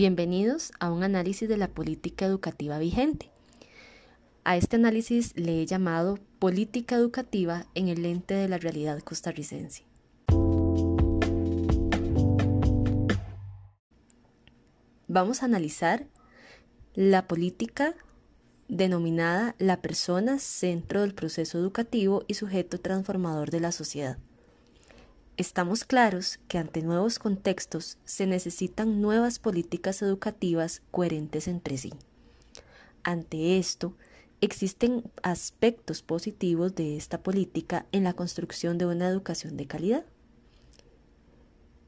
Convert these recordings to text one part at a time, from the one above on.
Bienvenidos a un análisis de la política educativa vigente. A este análisis le he llamado Política Educativa en el lente de la realidad costarricense. Vamos a analizar la política denominada la persona centro del proceso educativo y sujeto transformador de la sociedad. Estamos claros que ante nuevos contextos se necesitan nuevas políticas educativas coherentes entre sí. Ante esto, existen aspectos positivos de esta política en la construcción de una educación de calidad.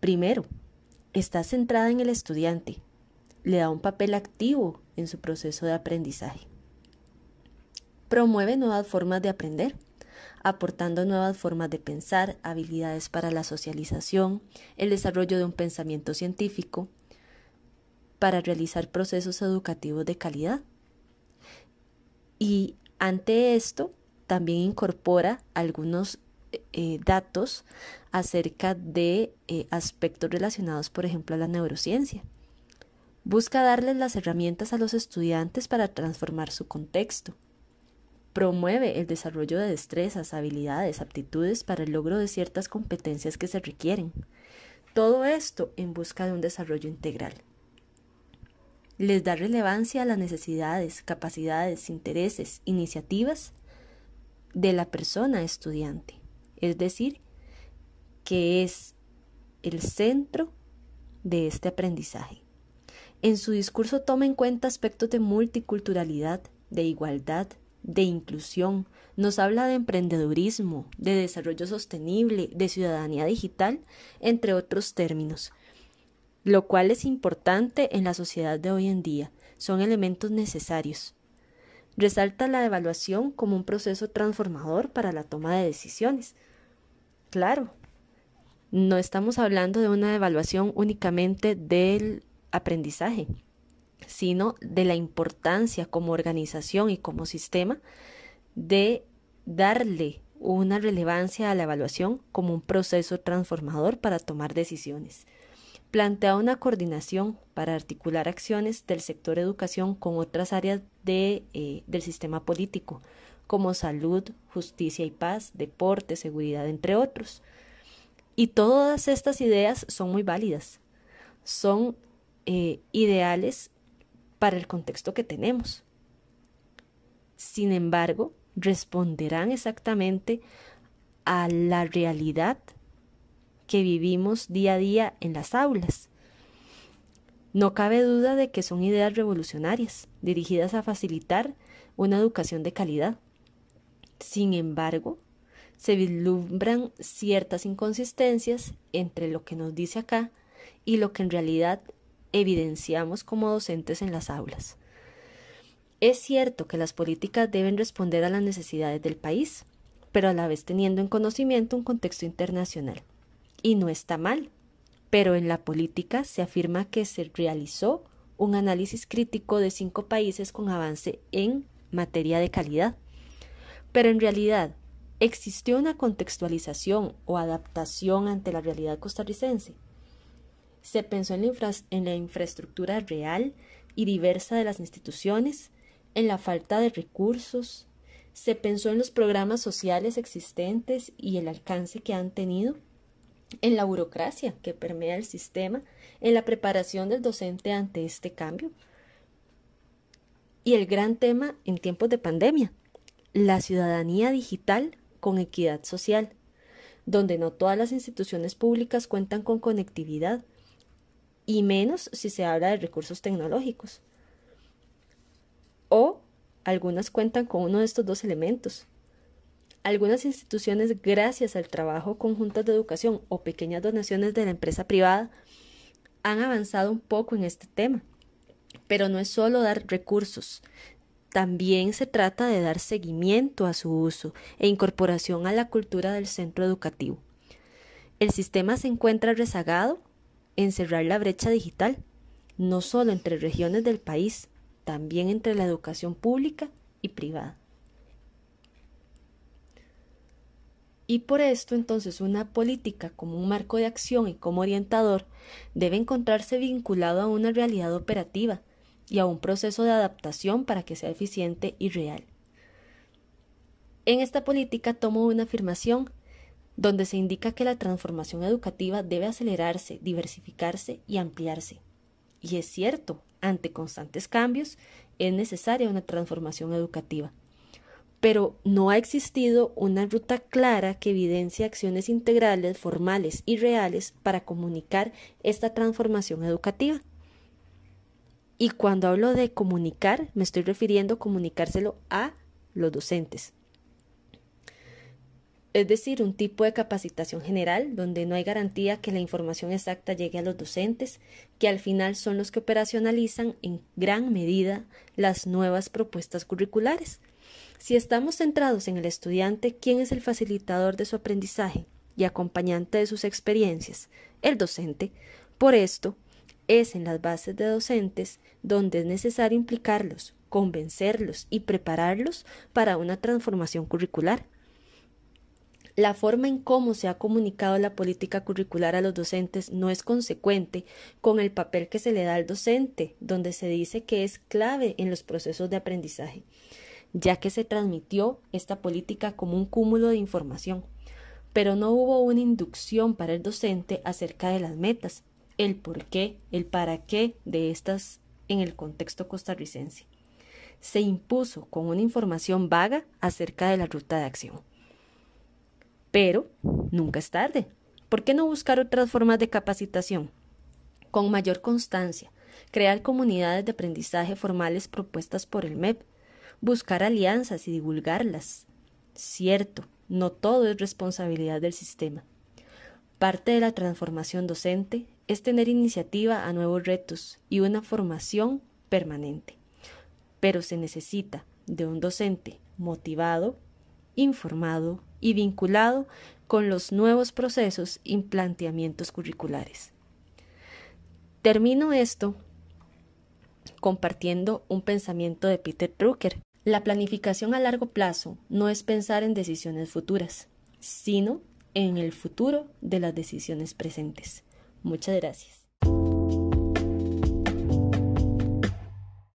Primero, está centrada en el estudiante, le da un papel activo en su proceso de aprendizaje. Promueve nuevas formas de aprender aportando nuevas formas de pensar, habilidades para la socialización, el desarrollo de un pensamiento científico, para realizar procesos educativos de calidad. Y ante esto, también incorpora algunos eh, datos acerca de eh, aspectos relacionados, por ejemplo, a la neurociencia. Busca darles las herramientas a los estudiantes para transformar su contexto, Promueve el desarrollo de destrezas, habilidades, aptitudes para el logro de ciertas competencias que se requieren. Todo esto en busca de un desarrollo integral. Les da relevancia a las necesidades, capacidades, intereses, iniciativas de la persona estudiante, es decir, que es el centro de este aprendizaje. En su discurso toma en cuenta aspectos de multiculturalidad, de igualdad, de inclusión, nos habla de emprendedurismo, de desarrollo sostenible, de ciudadanía digital, entre otros términos, lo cual es importante en la sociedad de hoy en día, son elementos necesarios. Resalta la evaluación como un proceso transformador para la toma de decisiones. Claro, no estamos hablando de una evaluación únicamente del aprendizaje, sino de la importancia como organización y como sistema de darle una relevancia a la evaluación como un proceso transformador para tomar decisiones. Plantea una coordinación para articular acciones del sector educación con otras áreas de, eh, del sistema político, como salud, justicia y paz, deporte, seguridad, entre otros. Y todas estas ideas son muy válidas, son eh, ideales para el contexto que tenemos. Sin embargo, responderán exactamente a la realidad que vivimos día a día en las aulas. No cabe duda de que son ideas revolucionarias, dirigidas a facilitar una educación de calidad. Sin embargo, se vislumbran ciertas inconsistencias entre lo que nos dice acá y lo que en realidad evidenciamos como docentes en las aulas. Es cierto que las políticas deben responder a las necesidades del país, pero a la vez teniendo en conocimiento un contexto internacional. Y no está mal, pero en la política se afirma que se realizó un análisis crítico de cinco países con avance en materia de calidad. Pero en realidad, ¿existió una contextualización o adaptación ante la realidad costarricense? Se pensó en la, infraestructura real y diversa de las instituciones, en la falta de recursos, se pensó en los programas sociales existentes y el alcance que han tenido, en la burocracia que permea el sistema, en la preparación del docente ante este cambio. Y el gran tema en tiempos de pandemia, la ciudadanía digital con equidad social, donde no todas las instituciones públicas cuentan con conectividad, y menos si se habla de recursos tecnológicos. O algunas cuentan con uno de estos dos elementos. Algunas instituciones, gracias al trabajo conjunto de educación o pequeñas donaciones de la empresa privada, han avanzado un poco en este tema. Pero no es solo dar recursos, también se trata de dar seguimiento a su uso e incorporación a la cultura del centro educativo. El sistema se encuentra rezagado encerrar la brecha digital, no solo entre regiones del país, también entre la educación pública y privada. Y por esto entonces una política como un marco de acción y como orientador debe encontrarse vinculado a una realidad operativa y a un proceso de adaptación para que sea eficiente y real. En esta política tomo una afirmación donde se indica que la transformación educativa debe acelerarse, diversificarse y ampliarse. Y es cierto, ante constantes cambios es necesaria una transformación educativa. Pero no ha existido una ruta clara que evidencie acciones integrales, formales y reales para comunicar esta transformación educativa. Y cuando hablo de comunicar, me estoy refiriendo a comunicárselo a los docentes es decir, un tipo de capacitación general donde no hay garantía que la información exacta llegue a los docentes, que al final son los que operacionalizan en gran medida las nuevas propuestas curriculares. Si estamos centrados en el estudiante, ¿quién es el facilitador de su aprendizaje y acompañante de sus experiencias? El docente. Por esto, es en las bases de docentes donde es necesario implicarlos, convencerlos y prepararlos para una transformación curricular. La forma en cómo se ha comunicado la política curricular a los docentes no es consecuente con el papel que se le da al docente, donde se dice que es clave en los procesos de aprendizaje, ya que se transmitió esta política como un cúmulo de información, pero no hubo una inducción para el docente acerca de las metas, el por qué, el para qué de estas en el contexto costarricense. Se impuso con una información vaga acerca de la ruta de acción. Pero nunca es tarde. ¿Por qué no buscar otras formas de capacitación? Con mayor constancia, crear comunidades de aprendizaje formales propuestas por el MEP, buscar alianzas y divulgarlas. Cierto, no todo es responsabilidad del sistema. Parte de la transformación docente es tener iniciativa a nuevos retos y una formación permanente. Pero se necesita de un docente motivado, informado y vinculado con los nuevos procesos y planteamientos curriculares. Termino esto compartiendo un pensamiento de Peter Drucker. La planificación a largo plazo no es pensar en decisiones futuras, sino en el futuro de las decisiones presentes. Muchas gracias.